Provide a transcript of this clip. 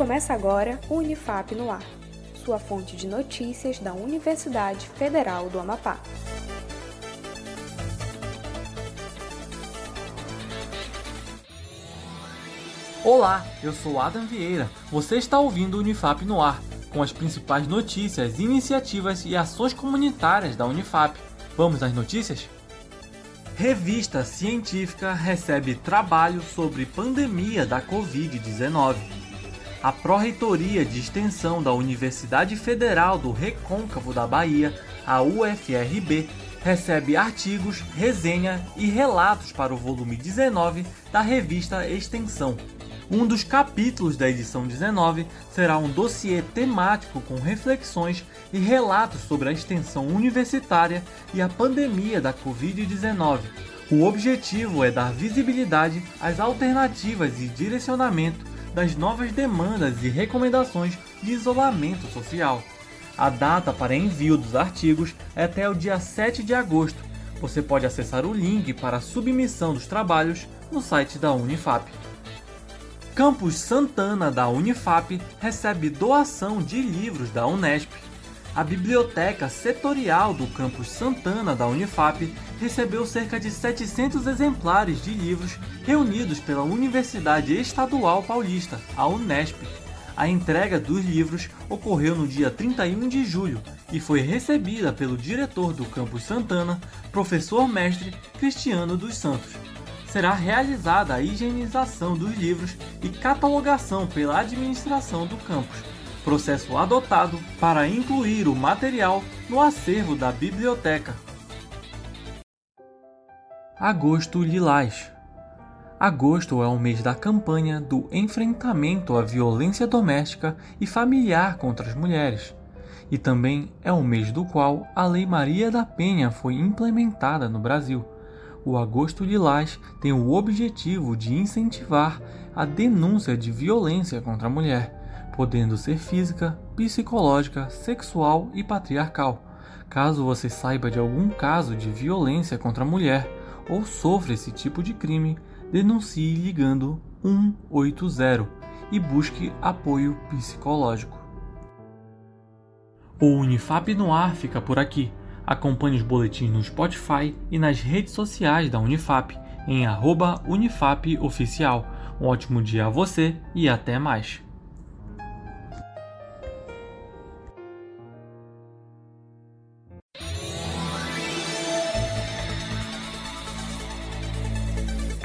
Começa agora o Unifap no Ar, sua fonte de notícias da Universidade Federal do Amapá. Olá, eu sou Adam Vieira. Você está ouvindo o Unifap no Ar, com as principais notícias, iniciativas e ações comunitárias da Unifap. Vamos às notícias? Revista científica recebe trabalho sobre pandemia da Covid-19. A Pró-Reitoria de Extensão da Universidade Federal do Recôncavo da Bahia, a UFRB, recebe artigos, resenha e relatos para o volume 19 da revista Extensão. Um dos capítulos da edição 19 será um dossiê temático com reflexões e relatos sobre a extensão universitária e a pandemia da Covid-19. O objetivo é dar visibilidade às alternativas e direcionamento das novas demandas e recomendações de isolamento social. A data para envio dos artigos é até o dia 7 de agosto. Você pode acessar o link para a submissão dos trabalhos no site da Unifap. Campus Santana da Unifap recebe doação de livros da Unesp. A biblioteca setorial do Campus Santana da Unifap recebeu cerca de 700 exemplares de livros reunidos pela Universidade Estadual Paulista, a Unesp. A entrega dos livros ocorreu no dia 31 de julho e foi recebida pelo diretor do Campus Santana, professor mestre Cristiano dos Santos será realizada a higienização dos livros e catalogação pela administração do campus, processo adotado para incluir o material no acervo da biblioteca. Agosto Lilás Agosto é o mês da campanha do enfrentamento à violência doméstica e familiar contra as mulheres, e também é o mês do qual a Lei Maria da Penha foi implementada no Brasil o Agosto Lilás tem o objetivo de incentivar a denúncia de violência contra a mulher, podendo ser física, psicológica, sexual e patriarcal. Caso você saiba de algum caso de violência contra a mulher ou sofra esse tipo de crime, denuncie ligando 180 e busque apoio psicológico. O Unifap no ar fica por aqui. Acompanhe os boletins no Spotify e nas redes sociais da Unifap em @unifapoficial. Um ótimo dia a você e até mais.